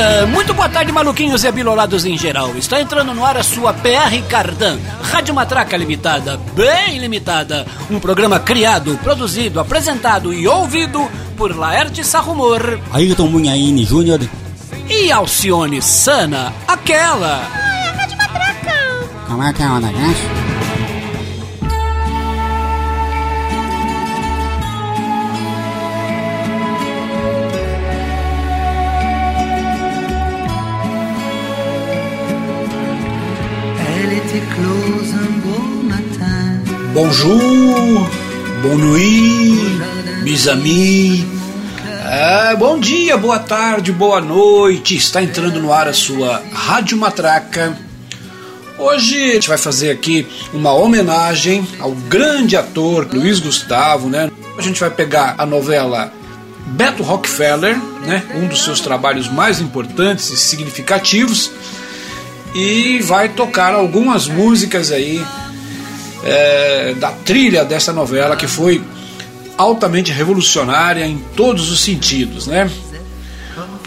Uh, muito boa tarde, maluquinhos e abilolados em geral. Está entrando no ar a sua PR Cardan, Rádio Matraca Limitada, bem limitada. Um programa criado, produzido, apresentado e ouvido por Laerte Sarrumor. Ayrton Munhaine Júnior. E Alcione Sana, aquela. Ai, a Rádio Matraca. Como é que é o negócio? Bonjour, nuit, mes amis. É, bom dia, boa tarde, boa noite. Está entrando no ar a sua Rádio Matraca. Hoje a gente vai fazer aqui uma homenagem ao grande ator Luiz Gustavo, né? A gente vai pegar a novela Beto Rockefeller, né? Um dos seus trabalhos mais importantes e significativos e vai tocar algumas músicas aí é, da trilha dessa novela que foi altamente revolucionária em todos os sentidos, né?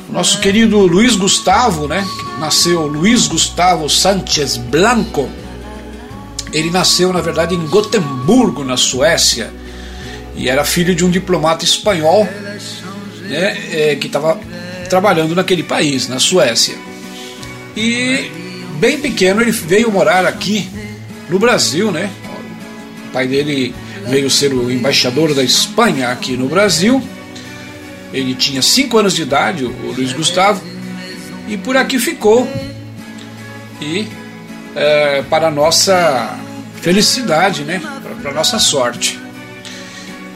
Nosso querido Luiz Gustavo, né? Nasceu Luiz Gustavo Sanchez Blanco. Ele nasceu, na verdade, em Gotemburgo, na Suécia, e era filho de um diplomata espanhol, né? É, que estava trabalhando naquele país, na Suécia. E bem pequeno ele veio morar aqui no Brasil, né? O pai dele veio ser o embaixador da Espanha aqui no Brasil. Ele tinha 5 anos de idade, o Luiz Gustavo, e por aqui ficou. E é, para nossa felicidade, né? Para nossa sorte.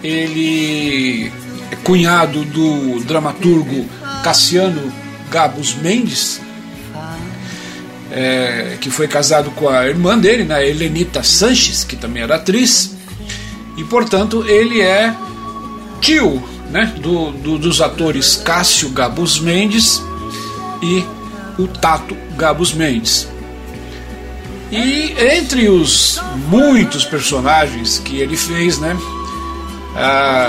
Ele é cunhado do dramaturgo Cassiano Gabos Mendes, é, que foi casado com a irmã dele, né, Helenita Sanches, que também era atriz, e portanto ele é tio né, do, do, dos atores Cássio Gabus Mendes e o Tato Gabus Mendes. E entre os muitos personagens que ele fez, né,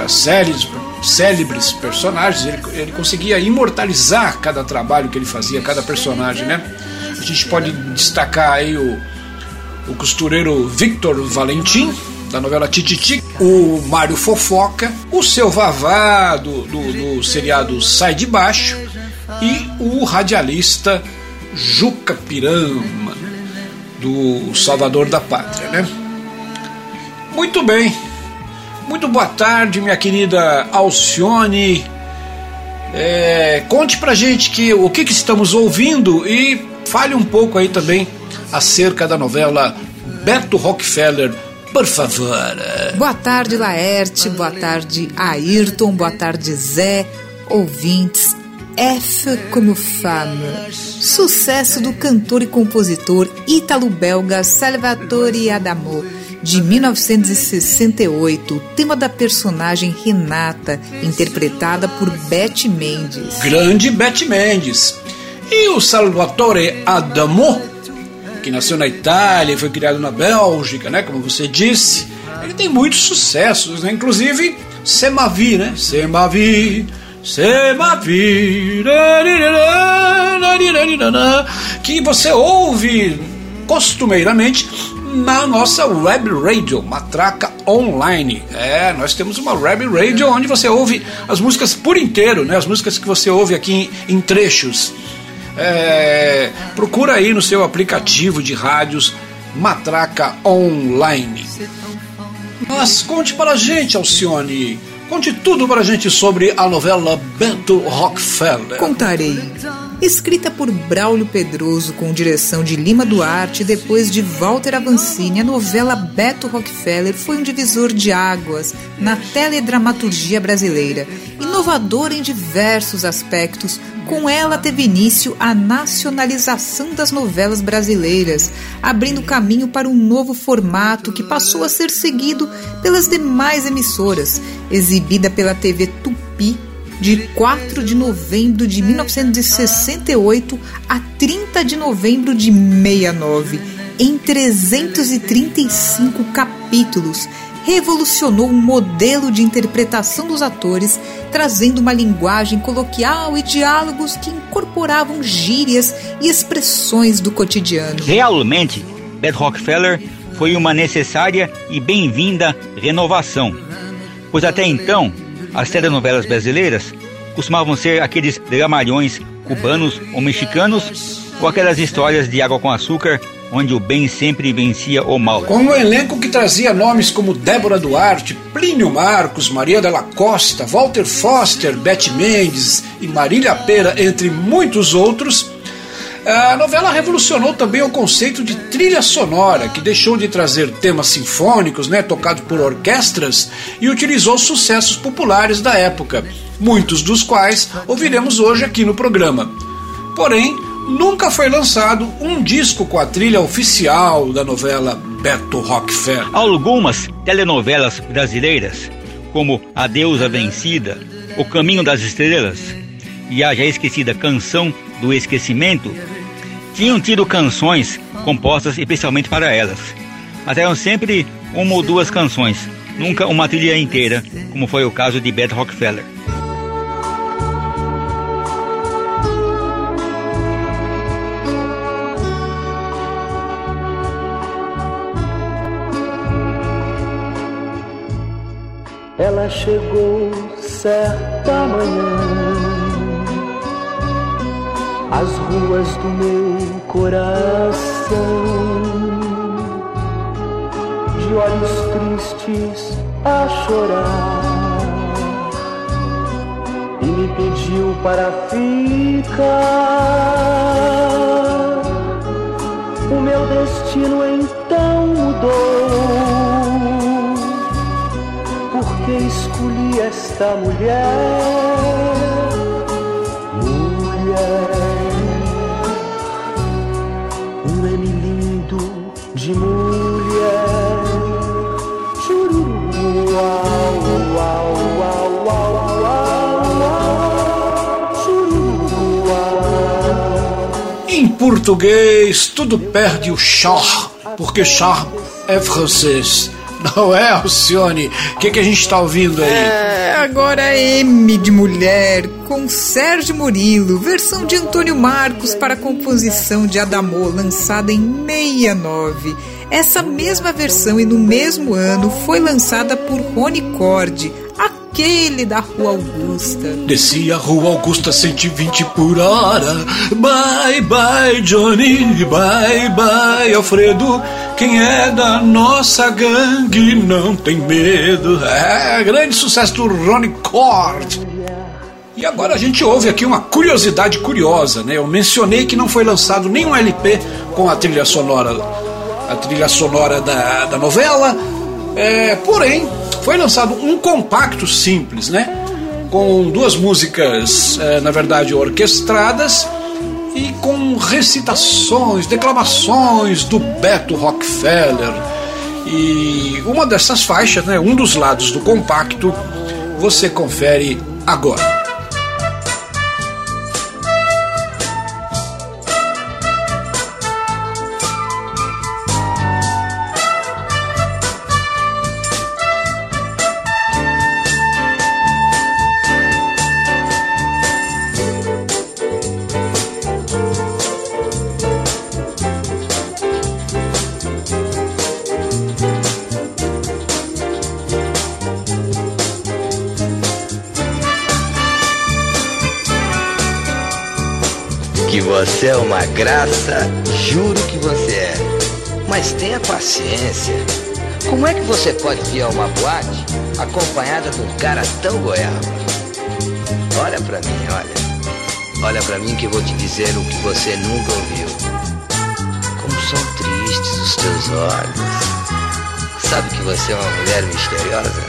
célebres, célebres personagens, ele, ele conseguia imortalizar cada trabalho que ele fazia, cada personagem, né? A gente pode destacar aí o, o costureiro Victor Valentim, da novela Tititi, o Mário Fofoca, o seu Vavá do, do, do, seriado Sai de Baixo e o radialista Juca Pirama, do Salvador da Pátria, né? Muito bem, muito boa tarde, minha querida Alcione. É, conte pra gente que, o que, que estamos ouvindo e Fale um pouco aí também acerca da novela Beto Rockefeller, por favor. Boa tarde, Laerte. Boa tarde, Ayrton. Boa tarde, Zé. Ouvintes. F como fama. Sucesso do cantor e compositor ítalo-belga Salvatore Adamo, de 1968, tema da personagem Renata, interpretada por Beth Mendes. Grande Beth Mendes. E o Salvatore Adamo, que nasceu na Itália e foi criado na Bélgica, né, como você disse, ele tem muitos sucessos, né, inclusive Semavi, né, Semavi, Semavi, que você ouve costumeiramente na nossa web radio, Matraca Online. É, nós temos uma web radio onde você ouve as músicas por inteiro, né? As músicas que você ouve aqui em, em trechos. É, procura aí no seu aplicativo de rádios Matraca Online. Mas conte para a gente, Alcione. Conte tudo para a gente sobre a novela Bento Rockefeller. Contarei. Escrita por Braulio Pedroso com direção de Lima Duarte e depois de Walter Avancini, a novela Beto Rockefeller foi um divisor de águas na teledramaturgia brasileira, inovadora em diversos aspectos, com ela teve início a nacionalização das novelas brasileiras, abrindo caminho para um novo formato que passou a ser seguido pelas demais emissoras, exibida pela TV Tupi de 4 de novembro de 1968 a 30 de novembro de 69, em 335 capítulos revolucionou o modelo de interpretação dos atores trazendo uma linguagem coloquial e diálogos que incorporavam gírias e expressões do cotidiano. Realmente, Beth Rockefeller foi uma necessária e bem-vinda renovação, pois até então as telenovelas brasileiras costumavam ser aqueles dramalhões cubanos ou mexicanos ou aquelas histórias de água com açúcar onde o bem sempre vencia o mal. Com um elenco que trazia nomes como Débora Duarte, Plínio Marcos, Maria della Costa, Walter Foster, Beth Mendes e Marília Pera, entre muitos outros, a novela revolucionou também o conceito de trilha sonora, que deixou de trazer temas sinfônicos, né, por orquestras, e utilizou sucessos populares da época, muitos dos quais ouviremos hoje aqui no programa. Porém, nunca foi lançado um disco com a trilha oficial da novela Beto Rockefeller. Algumas telenovelas brasileiras, como A Deusa Vencida, O Caminho das Estrelas e a já esquecida Canção do Esquecimento, tinham tido canções compostas especialmente para elas. Mas eram sempre uma ou duas canções, nunca uma trilha inteira, como foi o caso de Beto Rockefeller. Ela chegou certa manhã às ruas do meu coração, de olhos tristes a chorar, e me pediu para ficar. O meu destino então mudou que escolhi esta mulher, mulher, um M lindo de mulher, chururu, uau, uau. Em português, tudo perde o char, porque char é francês. Não é, Alcione? O que, que a gente está ouvindo aí? É, agora M de Mulher, com Sérgio Murilo, versão de Antônio Marcos para a composição de Adamô, lançada em 69. Essa mesma versão e no mesmo ano foi lançada por Rony Cord, aquele da Rua Augusta. Descia a Rua Augusta 120 por hora. Bye bye Johnny, bye bye Alfredo. Quem é da nossa gangue não tem medo. É, grande sucesso do Ronnie Cord. E agora a gente ouve aqui uma curiosidade curiosa, né? Eu mencionei que não foi lançado nenhum LP com a trilha sonora, a trilha sonora da, da novela. É, porém, foi lançado um compacto simples, né? Com duas músicas, é, na verdade, orquestradas e com recitações, declamações do Beto Rockefeller. E uma dessas faixas, né, um dos lados do compacto, você confere agora. Graça, juro que você é. Mas tenha paciência. Como é que você pode vir a uma boate acompanhada de um cara tão goiaba? Olha pra mim, olha. Olha pra mim que eu vou te dizer o que você nunca ouviu. Como são tristes os teus olhos. Sabe que você é uma mulher misteriosa?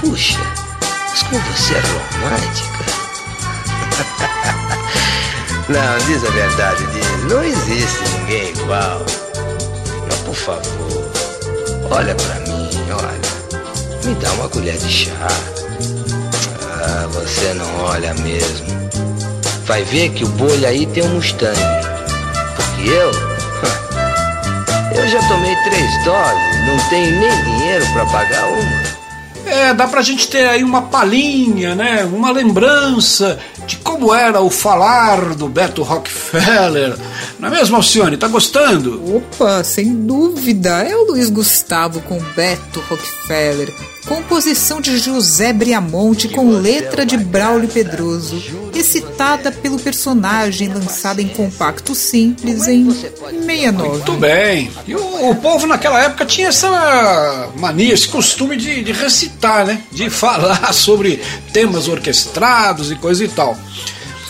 Puxa, mas como você é romântica. Não, diz a verdade, diz. Não existe ninguém igual. Mas por favor, olha pra mim, olha. Me dá uma colher de chá. Ah, você não olha mesmo. Vai ver que o bolho aí tem um Mustang. Porque eu. Eu já tomei três doses, não tenho nem dinheiro para pagar uma. é, dá pra gente ter aí uma palhinha, né? Uma lembrança como era o falar do Beto Rockefeller. Não é mesmo, Alcione? Tá gostando? Opa, sem dúvida. É o Luiz Gustavo com Beto Rockefeller. Composição de José Briamonte com letra de Braulio Pedroso, recitada pelo personagem lançada em compacto simples em 69. Muito bem. E o, o povo naquela época tinha essa mania, esse costume de, de recitar, né? De falar sobre temas orquestrados e coisa e tal.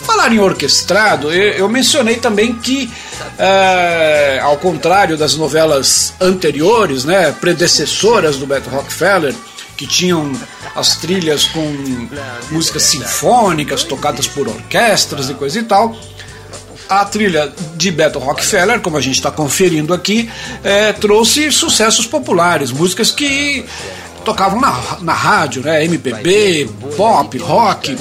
Falar em orquestrado, eu, eu mencionei também que, é, ao contrário das novelas anteriores, né, predecessoras do Beto Rockefeller, que tinham as trilhas com músicas sinfônicas tocadas por orquestras e coisa e tal. A trilha de Beto Rockefeller, como a gente está conferindo aqui, é, trouxe sucessos populares, músicas que tocavam na, na rádio, né? MPB, pop, rock.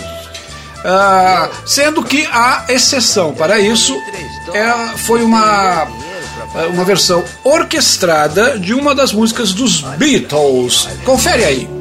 Uh, sendo que a exceção para isso é, foi uma uma versão orquestrada de uma das músicas dos Beatles. Confere aí.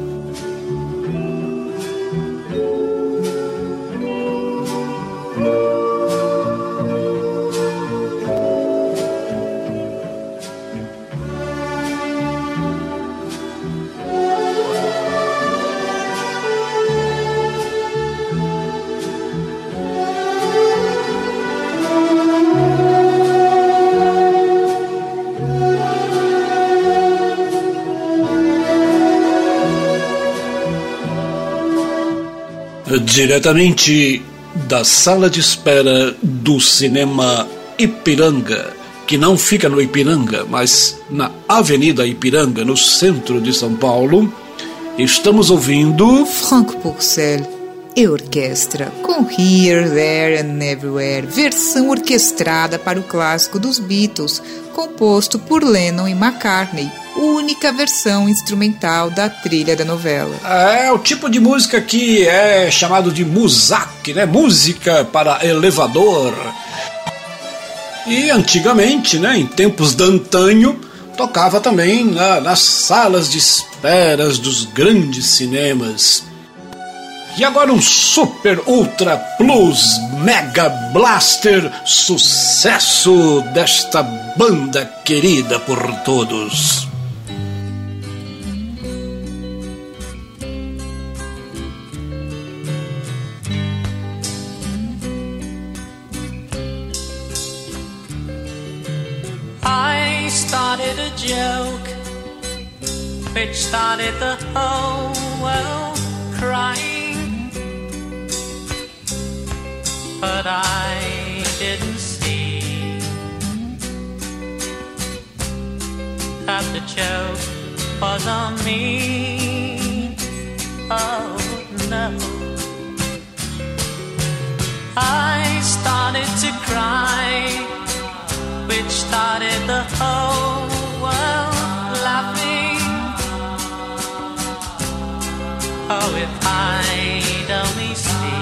Diretamente da sala de espera do cinema Ipiranga, que não fica no Ipiranga, mas na Avenida Ipiranga, no centro de São Paulo, estamos ouvindo. Franco Porcel e orquestra, com Here, There and Everywhere, versão orquestrada para o clássico dos Beatles, composto por Lennon e McCartney, única versão instrumental da trilha da novela. É o tipo de música que é chamado de musak, né? Música para elevador. E antigamente, né, em tempos de antanho, tocava também na, nas salas de esperas dos grandes cinemas. E agora um Super Ultra Plus Mega Blaster sucesso desta banda querida por todos. Joke which started the whole world crying. but I didn't see that the joke was on me. Oh no. I started to cry, which started the whole Oh, if I'd only see.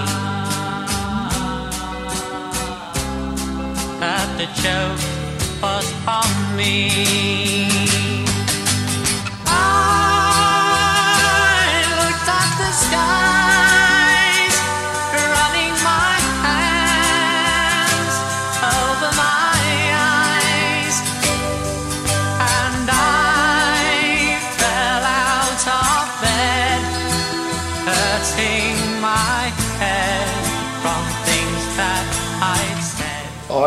that the joke was on me.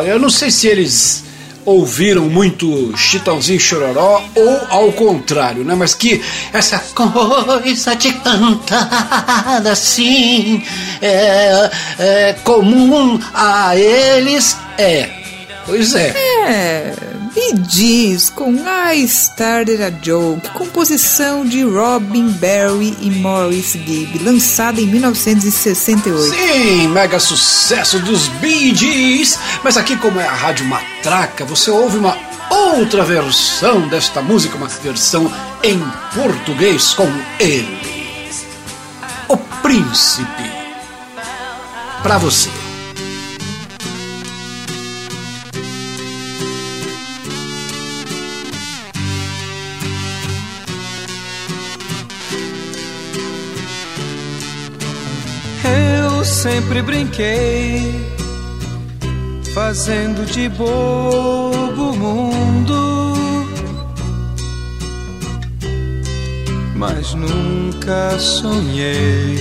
Eu não sei se eles ouviram muito Chitãozinho Chororó ou ao contrário, né? Mas que essa coisa de cantar assim é, é comum a eles é. Pois é. É, me diz com I Started a Joke, composição de Robin Berry e Morris Gibb, lançada em 1968. Sim, mega sucesso dos Bee Gees. Mas aqui, como é a Rádio Matraca, você ouve uma outra versão desta música, uma versão em português com ele, o Príncipe. Pra você. Sempre brinquei, fazendo de bobo o mundo, mas nunca sonhei.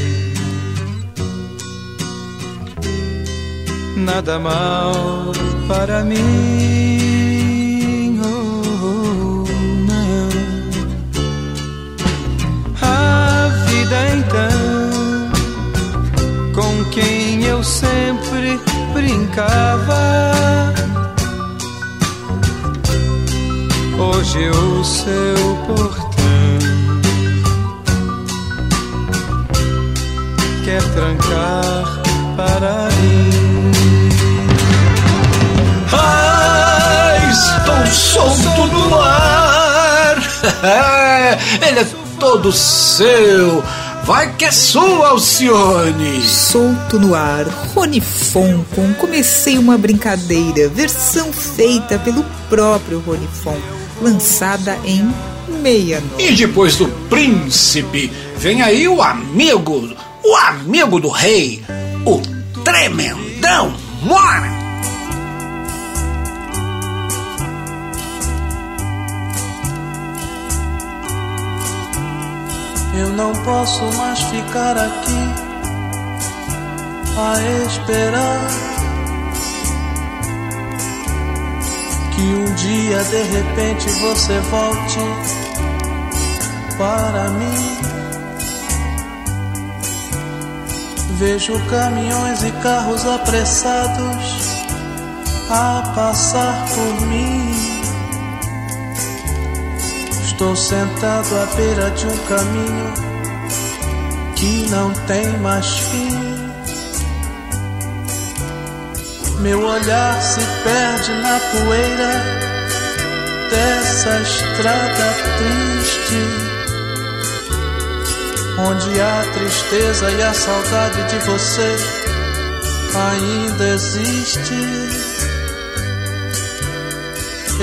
Nada mal para mim, brincava. Hoje o seu portão quer trancar para mim. Ah, estou solto no ar! Ele é todo seu! Vai que é sua, Alcione! Solto no ar, Rony Fon com Comecei uma Brincadeira, versão feita pelo próprio Rony Fon, lançada em 69. E depois do príncipe, vem aí o amigo, o amigo do rei, o tremendão Mora! Eu não posso mais ficar aqui a esperar que um dia de repente você volte para mim. Vejo caminhões e carros apressados a passar por mim. Estou sentado à beira de um caminho que não tem mais fim. Meu olhar se perde na poeira dessa estrada triste, onde a tristeza e a saudade de você ainda existe.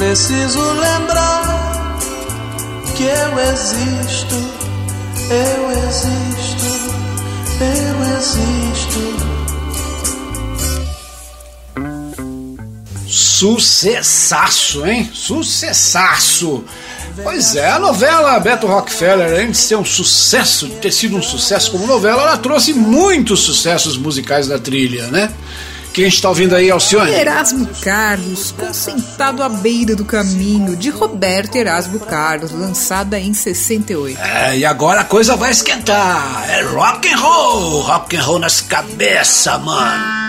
Preciso lembrar que eu existo, eu existo, eu existo. Sucessaço, hein? Sucessaço! Pois é, a novela Beto Rockefeller, antes de ser um sucesso, de ter sido um sucesso como novela, ela trouxe muitos sucessos musicais da trilha, né? Quem está ouvindo aí, Alcione? Erasmo Carlos, com Sentado à Beira do Caminho, de Roberto Erasmo Carlos, lançada em 68. É, e agora a coisa vai esquentar. É rock and roll, rock and roll nas cabeças, mano.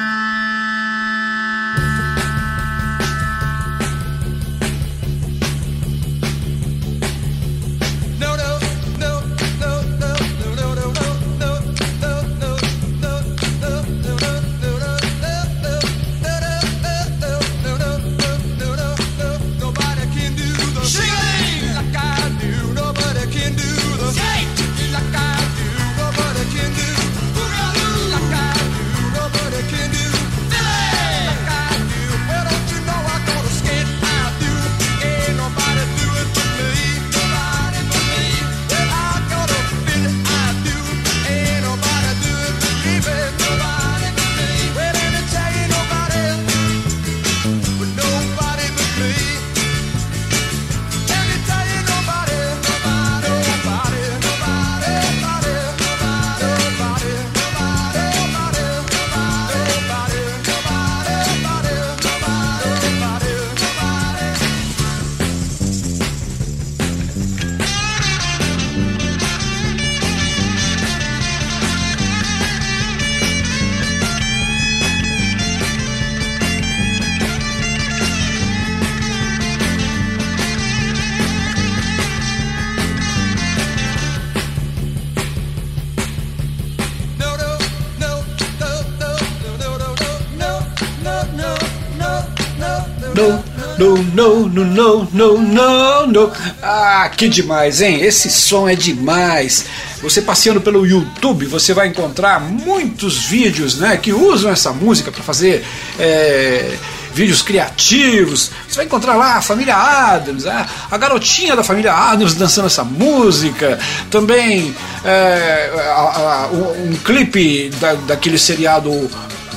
No, no, no, no, no. Ah, que demais, hein? Esse som é demais. Você passeando pelo YouTube, você vai encontrar muitos vídeos, né, que usam essa música para fazer é, vídeos criativos. Você vai encontrar lá a família Adams, a, a garotinha da família Adams dançando essa música. Também é, a- a- um, um clipe da, daquele seriado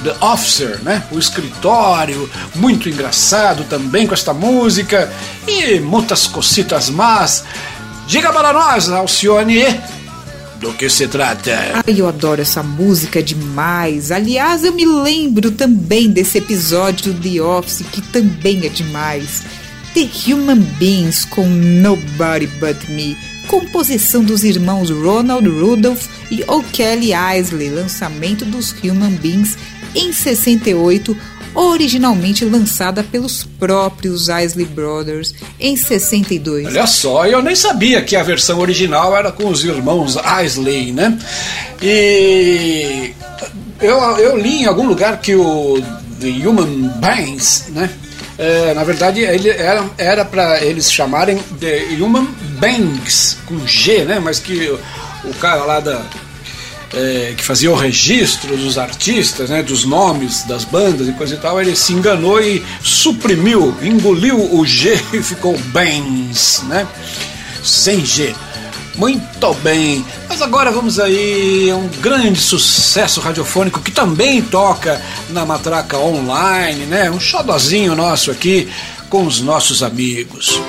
The Officer, né? O escritório, muito engraçado também com esta música e muitas cositas más. Diga para nós, Alcione, do que se trata? Ai, eu adoro essa música demais. Aliás, eu me lembro também desse episódio do The Office que também é demais. The Human Beings com Nobody But Me, composição dos irmãos Ronald Rudolph e O'Kelly Isley, lançamento dos Human Beings em 68, originalmente lançada pelos próprios Isley Brothers em 62. Olha só, eu nem sabia que a versão original era com os irmãos Isley, né? E eu, eu li em algum lugar que o The Human Beings, né? É, na verdade, ele era para eles chamarem The Human Beings com G, né? Mas que o cara lá da é, que fazia o registro dos artistas, né, dos nomes das bandas e coisa e tal, ele se enganou e suprimiu, engoliu o G e ficou Benz, né? Sem G. Muito bem, mas agora vamos aí a um grande sucesso radiofônico que também toca na Matraca Online, né? Um xodozinho nosso aqui com os nossos amigos.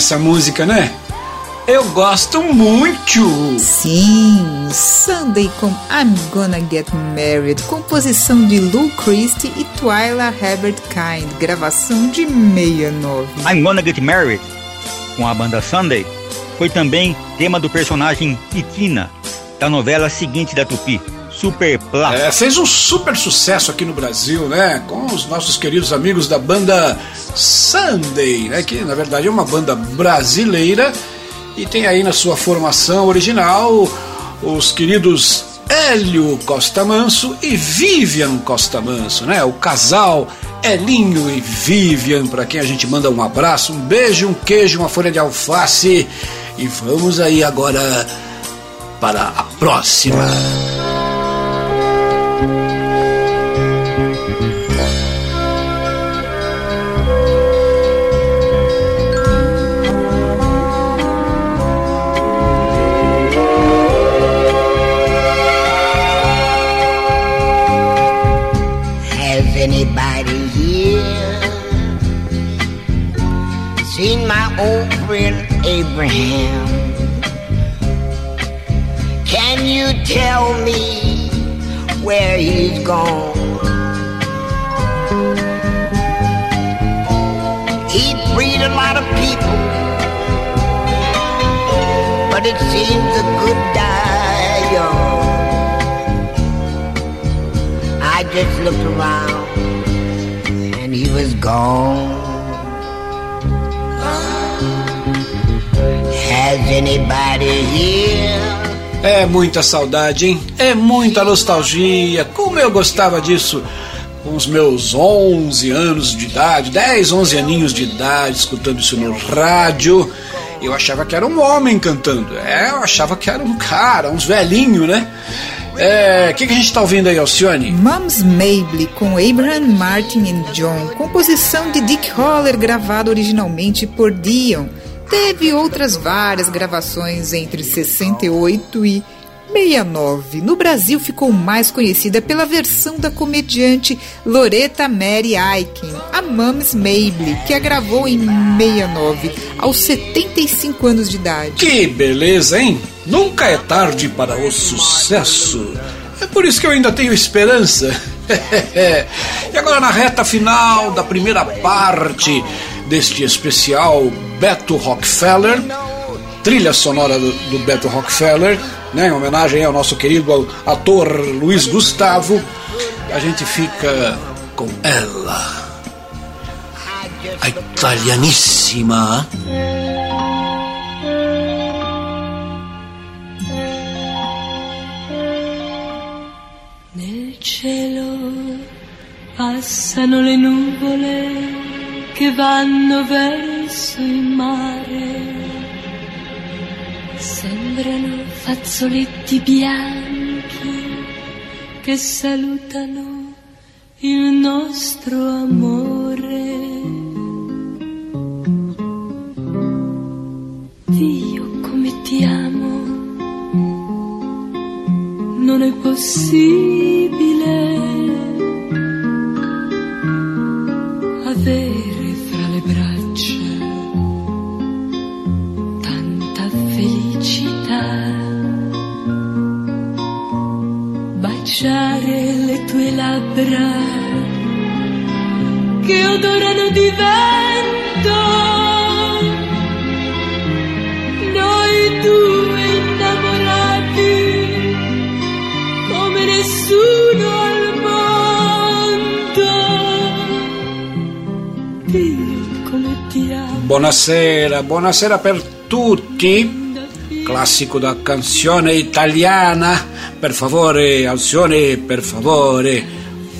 Essa música, né? Eu gosto muito. Sim, Sunday com I'm Gonna Get Married, composição de Lou Christie e Twyla Herbert Kind, gravação de 69. I'm Gonna Get Married, com a banda Sunday, foi também tema do personagem Titina, da novela seguinte da Tupi, Super Plá. É, fez um super sucesso aqui no Brasil, né? Com os nossos queridos amigos da banda Sunday, né? Que na verdade é uma banda brasileira e tem aí na sua formação original os queridos Hélio Costa Manso e Vivian Costa Manso, né? O casal Elinho e Vivian, para quem a gente manda um abraço, um beijo, um queijo, uma folha de alface. E vamos aí agora para a próxima. Muita saudade, hein? É muita nostalgia. Como eu gostava disso com os meus 11 anos de idade, 10, 11 aninhos de idade, escutando isso no rádio. Eu achava que era um homem cantando. É, eu achava que era um cara, uns velhinho, né? É, o que, que a gente tá ouvindo aí, Alcione? Mums Mabel com Abraham Martin e John, composição de Dick Holler, gravada originalmente por Dion. Teve outras várias gravações entre 68 e 69. No Brasil ficou mais conhecida pela versão da comediante Loretta Mary Aiken, a Mums Mabel, que a gravou em 69, aos 75 anos de idade. Que beleza, hein? Nunca é tarde para o sucesso. É por isso que eu ainda tenho esperança. e agora na reta final da primeira parte deste especial Beto Rockefeller, trilha sonora do, do Beto Rockefeller, né, em homenagem ao nosso querido ator Luiz Gustavo, a gente fica com ela, a italianíssima. Nel cielo passano le nuvole che vanno verso il mare. Sembrano fazzoletti bianchi che salutano il nostro amore. Dio come ti amo, non è possibile avere Baciare le tue labbra che odorano di vento. Noi due innamorati come nessuno al mondo. Dio come ti amo. Buonasera, buonasera per tutti. Classico da canzone italiana. Per favore, Alcione, per favore.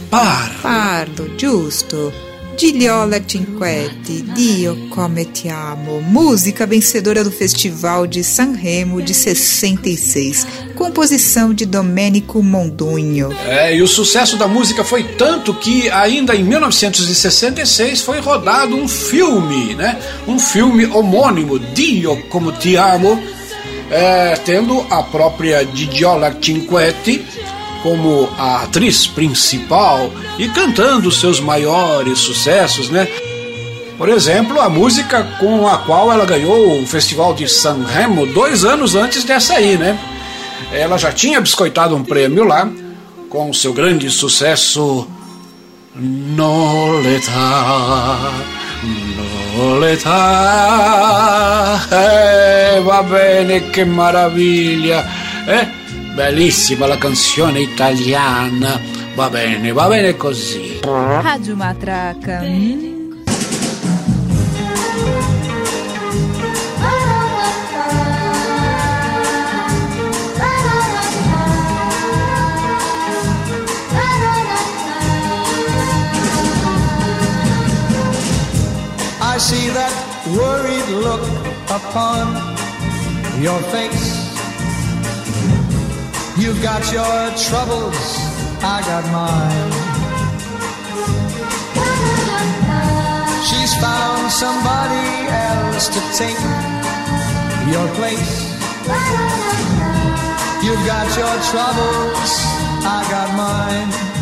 Par. Parlo, giusto. Giliola Cinquetti, Dio come ti amo, música vencedora do Festival de Sanremo de 66, composição de Domenico Mondugno. É, e o sucesso da música foi tanto que ainda em 1966 foi rodado um filme, né? Um filme homônimo, Dio como ti amo, é, tendo a própria Gigiola Cinquetti como a atriz principal e cantando seus maiores sucessos, né? Por exemplo, a música com a qual ela ganhou o Festival de Sanremo dois anos antes dessa aí, né? Ela já tinha biscoitado um prêmio lá com seu grande sucesso Noleta, Noleta, eh, va bene, che meraviglia, eh? Bellissima la canzone italiana, va bene, va bene così. Rádio Matraca. Worried look upon your face. You've got your troubles, I got mine. She's found somebody else to take your place. You've got your troubles, I got mine.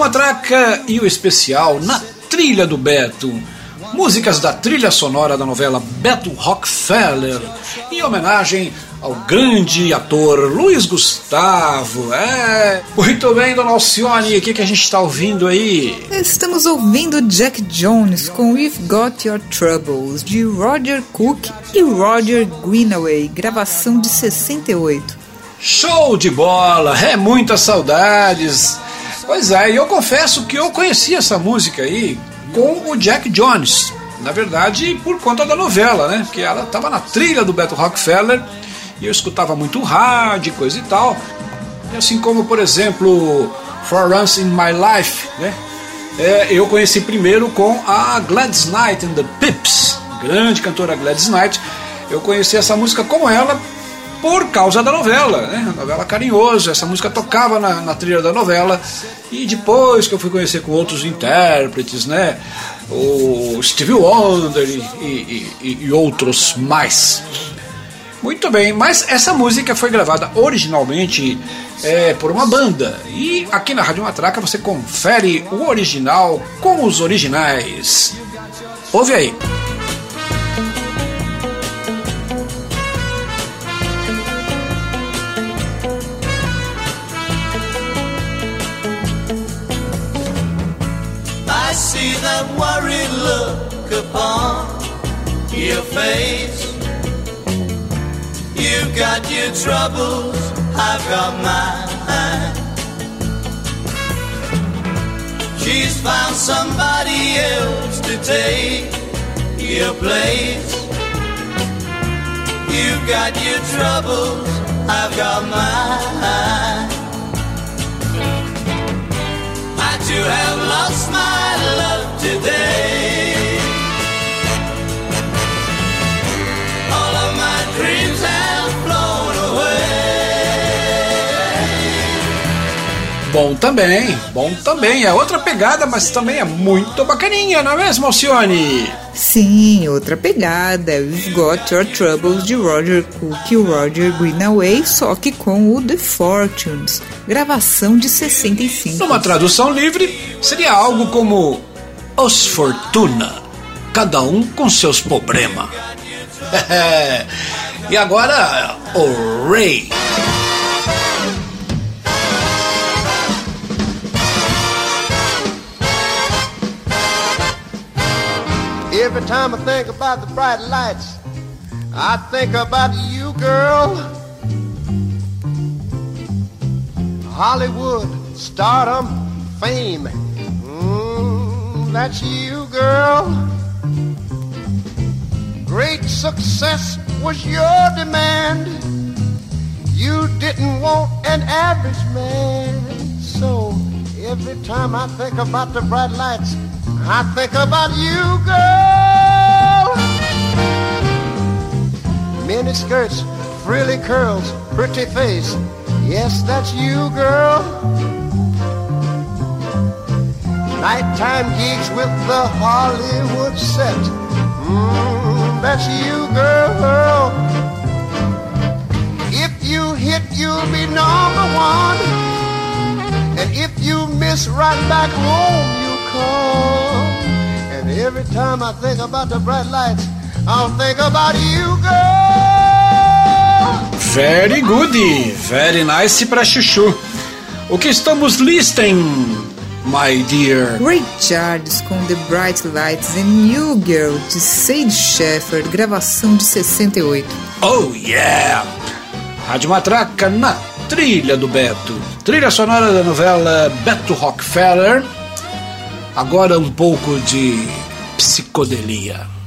Matraca e o especial na trilha do Beto. Músicas da trilha sonora da novela Beto Rockefeller, em homenagem ao grande ator Luiz Gustavo. É. Muito bem, dona Alcione, o que, que a gente está ouvindo aí? Estamos ouvindo Jack Jones com We've Got Your Troubles, de Roger Cook e Roger Greenaway, gravação de 68. Show de bola, é muitas saudades. Pois é, e eu confesso que eu conheci essa música aí com o Jack Jones. Na verdade, por conta da novela, né? Porque ela estava na trilha do Beto Rockefeller e eu escutava muito rádio, coisa e tal. Assim como, por exemplo, For Once in My Life, né? É, eu conheci primeiro com a Gladys Knight and the Pips, grande cantora Gladys Knight. Eu conheci essa música com ela por causa da novela, né? A novela Carinhoso. Essa música tocava na, na trilha da novela. E depois que eu fui conhecer com outros intérpretes, né? O Stevie Wonder e, e, e, e outros mais. Muito bem, mas essa música foi gravada originalmente é, por uma banda. E aqui na Rádio Matraca você confere o original com os originais. Ouve aí. Upon your face. You've got your troubles, I've got mine. She's found somebody else to take your place. You've got your troubles, I've got mine. I too have lost my love today. Bom também, bom também. É outra pegada, mas também é muito bacaninha, não é mesmo, Alcione? Sim, outra pegada. We've Got Your Troubles de Roger Cook e Roger Greenaway, só que com o The Fortunes, gravação de 65. Numa tradução livre, seria algo como Os Fortuna, cada um com seus problemas. e agora, o Ray. Time I think about the bright lights, I think about you, girl. Hollywood, stardom, fame. Mm, that's you, girl. Great success was your demand. You didn't want an average man. So every time I think about the bright lights, I think about you, girl. Mini skirts, frilly curls, pretty face. Yes, that's you, girl. Nighttime gigs with the Hollywood set. Mm, that's you, girl. If you hit, you'll be number one. And if you miss, right back home you come. And every time I think about the bright lights, I'll think about you, girl. Very good, very nice pra chuchu. O que estamos listem, my dear? Ray Charles com The Bright Lights and New Girl de Sage Shepard, gravação de 68. Oh yeah! Rádio Matraca na trilha do Beto. Trilha sonora da novela Beto Rockefeller. Agora um pouco de psicodelia.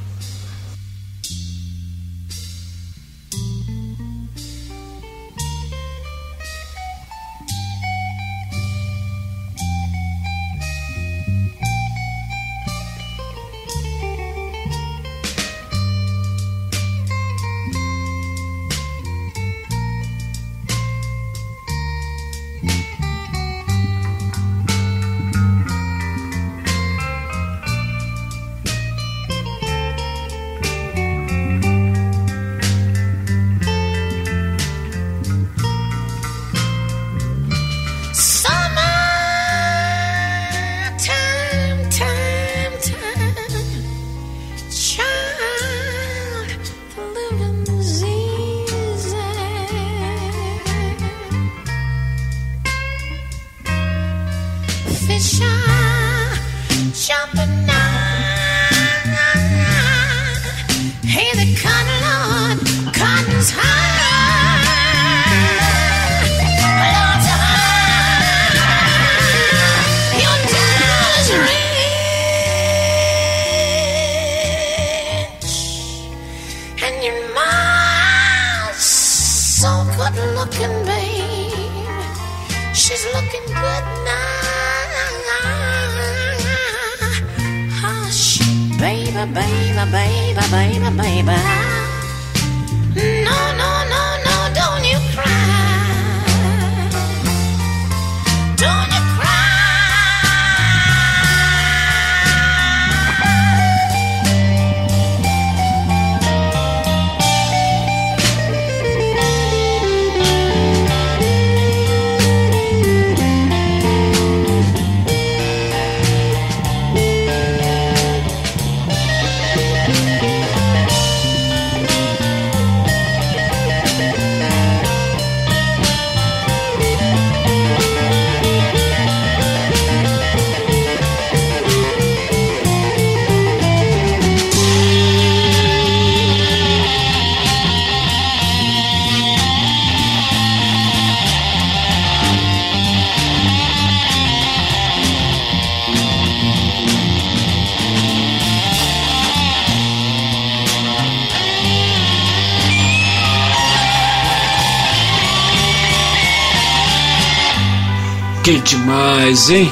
Que demais, hein?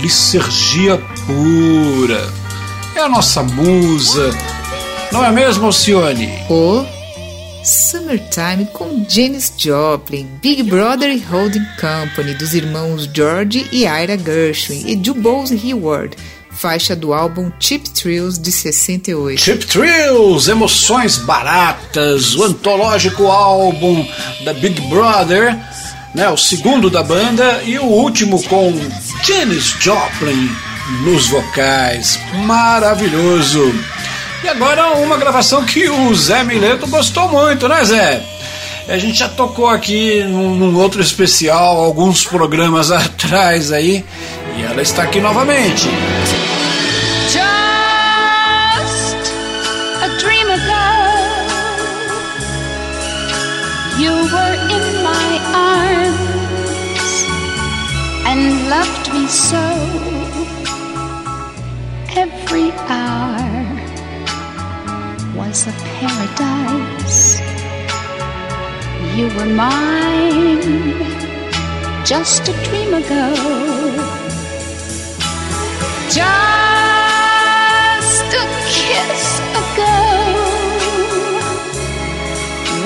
Licergia pura. É a nossa musa. Não é mesmo, Alcione? O Summertime com Janis Joplin, Big Brother e Holding Company, dos irmãos George e Ira Gershwin e Dubose Hayward, faixa do álbum Cheap Thrills de 68. Chip Thrills, emoções baratas, o antológico álbum da Big Brother, né, o segundo da banda e o último com Janis Joplin nos vocais, maravilhoso. E agora uma gravação que o Zé Mileto gostou muito, né, Zé? A gente já tocou aqui num, num outro especial alguns programas atrás aí e ela está aqui novamente. And loved me so. Every hour was a paradise. You were mine just a dream ago. Just a kiss ago,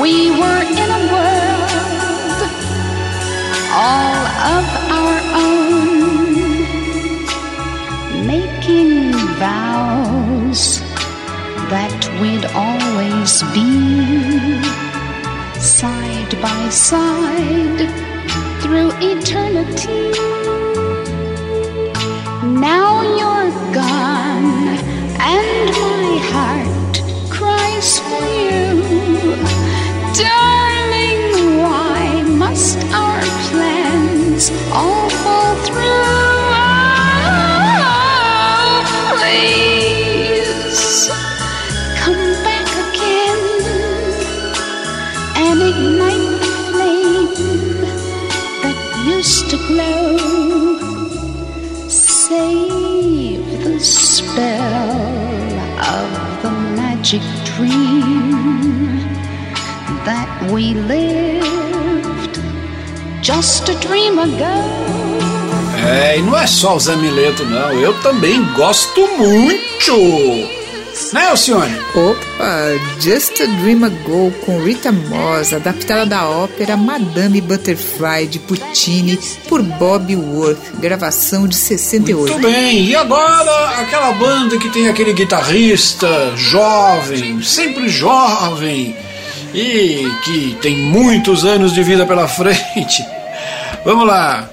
we were we'd always be side by side through eternity. Now you're gone, and my heart cries for you. Darling, why must our plans all just a dream ago. É, e não é só o Zé Mileto, não. Eu também gosto muito. Né, Alcione? Opa, Just a Dream Ago com Rita Moss, adaptada da ópera Madame Butterfly de Puccini por Bob Worth, gravação de 68. Muito bem, e agora aquela banda que tem aquele guitarrista jovem, sempre jovem, e que tem muitos anos de vida pela frente. Vamos lá.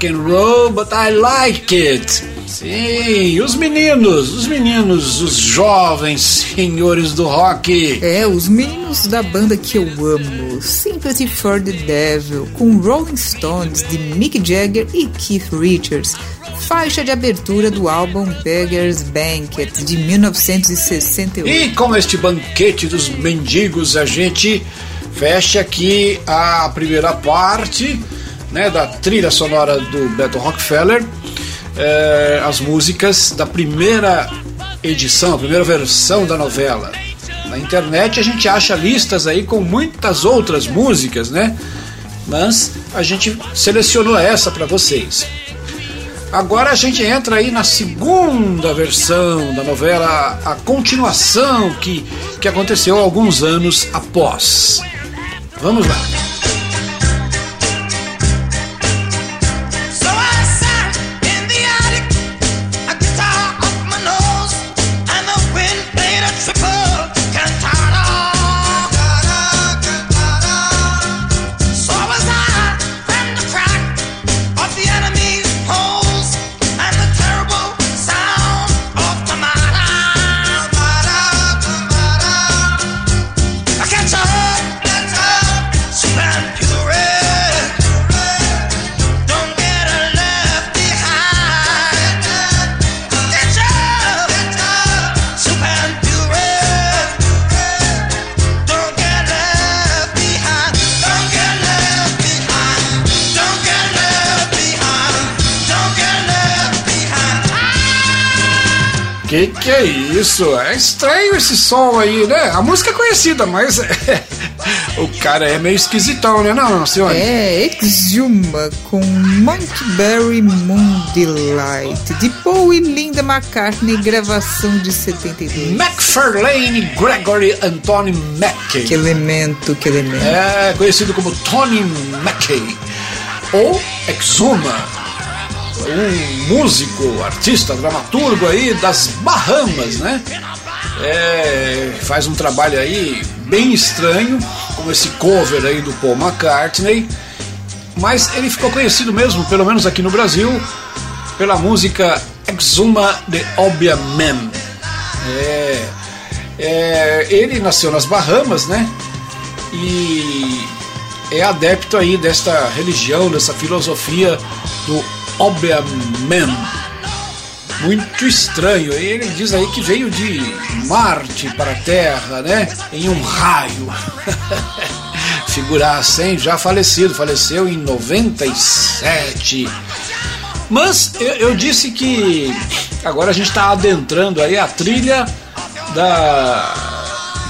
Rock and roll, but I like it. Sim, os meninos, os meninos, os jovens senhores do rock. É, os meninos da banda que eu amo, Sympathy for the Devil, com Rolling Stones de Mick Jagger e Keith Richards, faixa de abertura do álbum Beggar's Banquet de 1968. E com este banquete dos mendigos, a gente fecha aqui a primeira parte né, da trilha sonora do Beto Rockefeller. é, as músicas da primeira edição, a primeira versão da novela. Na internet a gente acha listas aí com muitas outras músicas, né? Mas a gente selecionou essa para vocês. Agora a gente entra aí na segunda versão da novela, a continuação que, que aconteceu alguns anos após. Vamos lá. Que é isso? É estranho esse som aí, né? A música é conhecida, mas o cara é meio esquisitão, né, não, senhor? É, Exuma com Monkberry Moon Delight de Paul e Linda McCartney, gravação de 72. McFarlane Gregory Anthony Mackey. Que elemento, que elemento. É conhecido como Tony Mackey ou Exuma, um músico, artista, dramaturgo aí das Bahamas, né? É, faz um trabalho aí bem estranho, como esse cover aí do Paul McCartney, mas ele ficou conhecido mesmo, pelo menos aqui no Brasil, pela música Exuma de Obia Man. É, é, ele nasceu nas Bahamas, né? E é adepto aí desta religião, dessa filosofia do Obia Man. Muito estranho. Ele diz aí que veio de Marte para a Terra, né? Em um raio. Figuraça, hein? Já falecido, faleceu em 97. Mas eu, eu disse que agora a gente está adentrando aí a trilha da,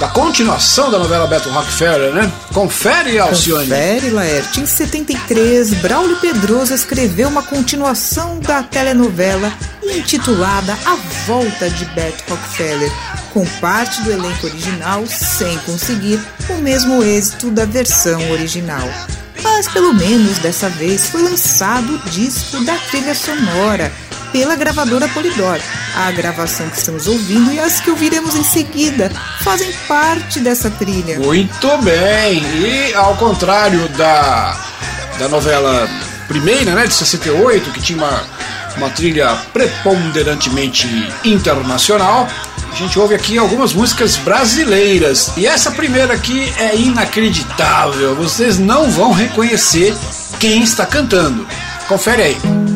da continuação da novela Beto Rockefeller, né? Confere, Alcione. Confere, Laerte. Em 73, Braulio Pedroso escreveu uma continuação da telenovela intitulada A Volta de Beto Rockefeller, com parte do elenco original sem conseguir o mesmo êxito da versão original. Mas pelo menos dessa vez foi lançado o disco da trilha sonora pela gravadora Polydor. A gravação que estamos ouvindo e as que ouviremos em seguida fazem parte dessa trilha. Muito bem. E ao contrário da, da novela primeira, né, de 68, que tinha uma, uma trilha preponderantemente internacional, a gente ouve aqui algumas músicas brasileiras. E essa primeira aqui é inacreditável. Vocês não vão reconhecer quem está cantando. Confere aí.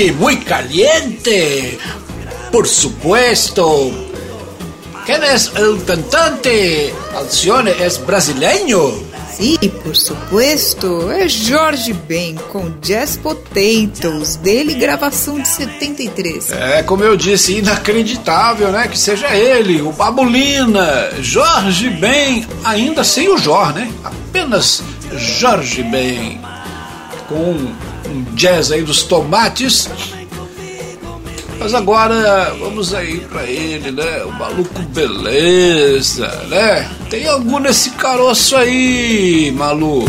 Sí, muy caliente. Por supuesto. ¿Quién es el cantante? Alcione es brasileño. Sim, por supuesto, é Jorge Ben com Jazz Potatoes, dele gravação de 73. É, como eu disse, inacreditável, né? Que seja ele, o Babulina, Jorge Ben, ainda sem o Jor, né? Apenas Jorge Ben, com um jazz aí dos tomates. Mas agora vamos aí pra ele, né? O maluco beleza, né? Tem algo nesse caroço aí, maluco.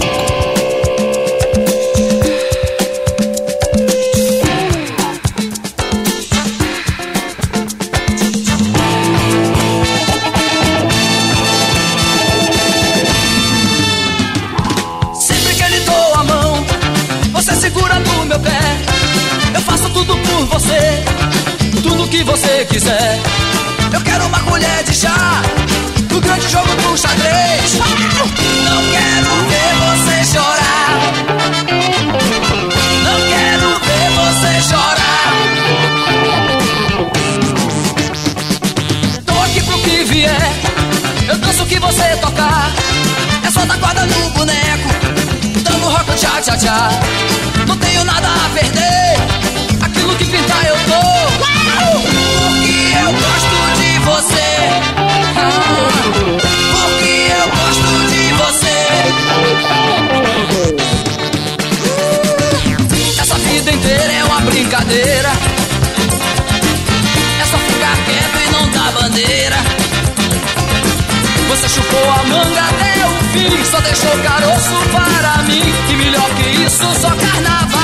Deixou caroço para mim. E melhor que isso, só carnaval.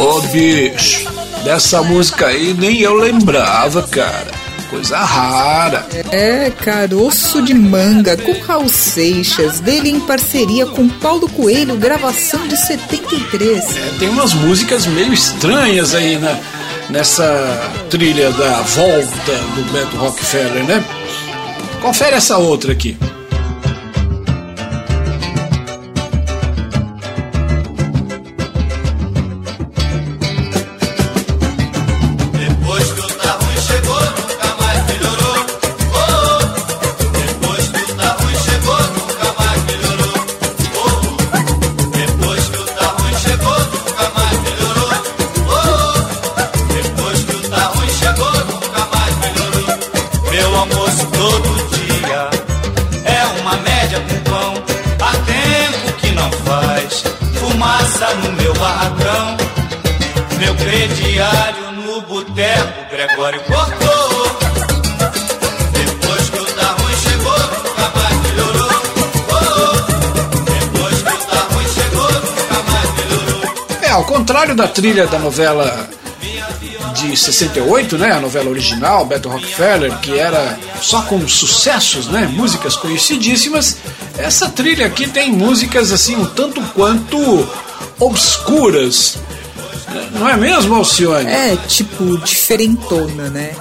Ô bicho, dessa música aí nem eu lembrava, cara. Coisa rara. É, Caroço de Manga, com Raul Seixas, dele em parceria com Paulo Coelho, gravação de 73. É, tem umas músicas meio estranhas aí na, nessa trilha da volta do Beto Rockefeller, né? Confere essa outra aqui. Contrário da trilha da novela de 68, né, a novela original, Beto Rockefeller, que era só com sucessos, né, músicas conhecidíssimas, essa trilha aqui tem músicas assim um tanto quanto obscuras. Não é mesmo, Alcione? É, tipo, diferentona, né?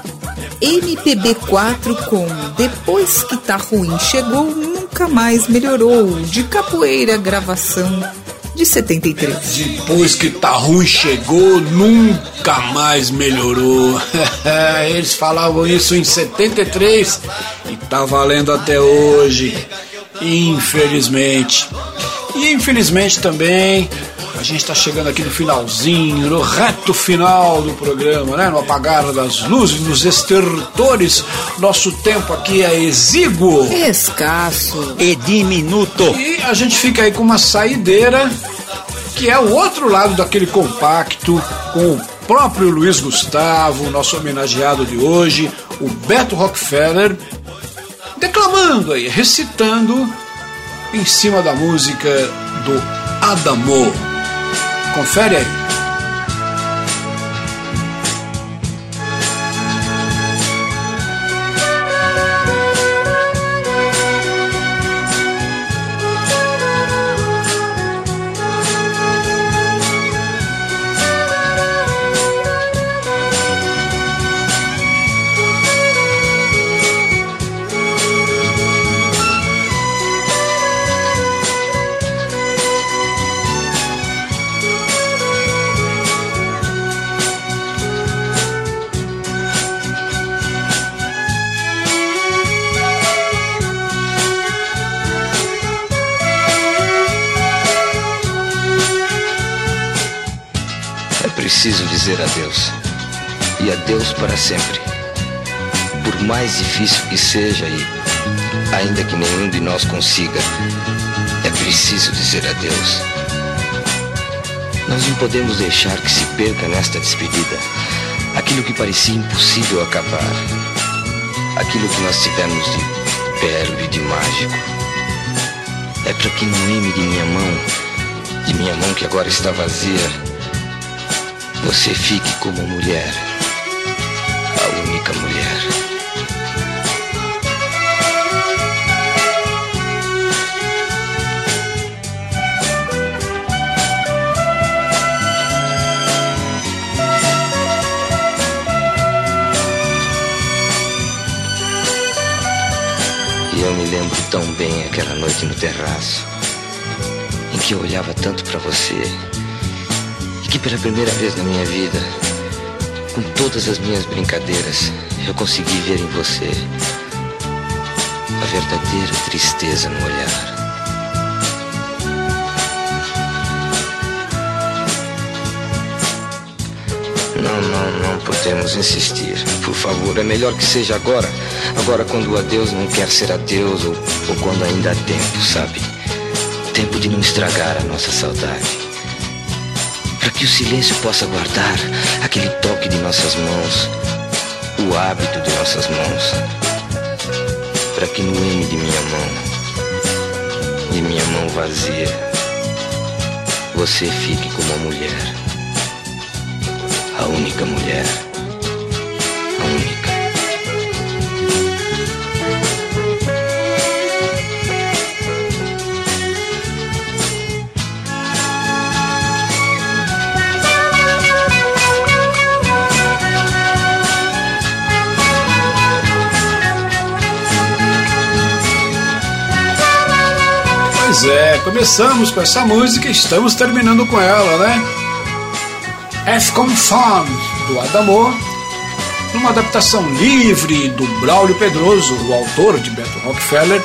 MPB4 com Depois que tá ruim chegou, nunca mais melhorou, de capoeira gravação de 73. Depois que tá ruim chegou, nunca mais melhorou. Eles falavam isso em 73 e tá valendo até hoje. Infelizmente. E infelizmente também a gente está chegando aqui no finalzinho, no reto final do programa, né? No apagar das luzes, nos estertores. Nosso tempo aqui é exíguo. Escasso. E diminuto. E a gente fica aí com uma saideira, que é o outro lado daquele compacto, com o próprio Luiz Gustavo, nosso homenageado de hoje, o Beto Rockefeller, declamando aí, recitando em cima da música do Adamo. Confere aí. Para sempre. Por mais difícil que seja e ainda que nenhum de nós consiga, é preciso dizer adeus. Nós não podemos deixar que se perca nesta despedida aquilo que parecia impossível acabar. Aquilo que nós tivemos de belo e de mágico. É para que no M de minha mão, de minha mão que agora está vazia, você fique como mulher, única mulher. E eu me lembro tão bem aquela noite no terraço, em que eu olhava tanto para você, e que pela primeira vez na minha vida, com todas as minhas brincadeiras, eu consegui ver em você a verdadeira tristeza no olhar. Não, não, não podemos insistir. Por favor, é melhor que seja agora. Agora, quando o adeus não quer ser adeus, ou, ou quando ainda há tempo, sabe? Tempo de não estragar a nossa saudade. Para que o silêncio possa guardar aquele toque de nossas mãos, o hábito de nossas mãos. Para que no M de minha mão, de minha mão vazia, você fique como uma mulher a única mulher. Começamos com essa música e estamos terminando com ela, né? F Fun, do Adamor, numa adaptação livre do Braulio Pedroso, o autor de Beto Rockefeller,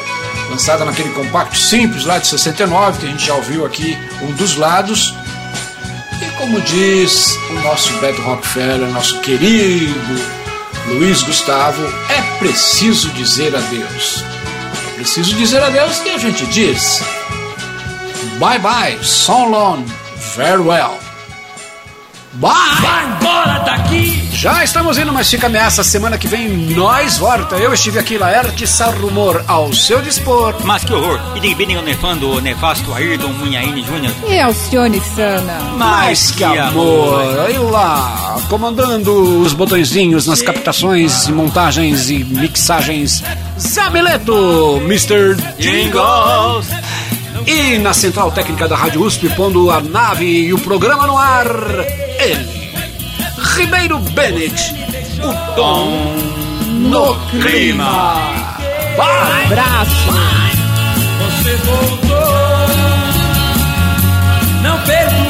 lançada naquele compacto simples lá de 69, que a gente já ouviu aqui um dos lados. E como diz o nosso Beto Rockefeller, nosso querido Luiz Gustavo, é preciso dizer adeus. É preciso dizer adeus e a gente diz bye bye, so long, farewell. Bye! Vai embora daqui! Já estamos indo, mas fica ameaça. Semana que vem nós volta. Eu estive aqui, Laerte Sarrumor, ao seu dispor. Mas que horror! E de bem nefando o nefasto Ayrton Munhaine Júnior. E Alcione Sana. Mas que amor! Aí lá, comandando os botõezinhos nas captações e montagens e mixagens, Zamileto, Mr. Jingles. E na central técnica da Rádio USP, pondo a nave e o programa no ar, ele, Ribeiro Bennett, o Tom no clima. Vai. Abraço! Você voltou, não perdoou.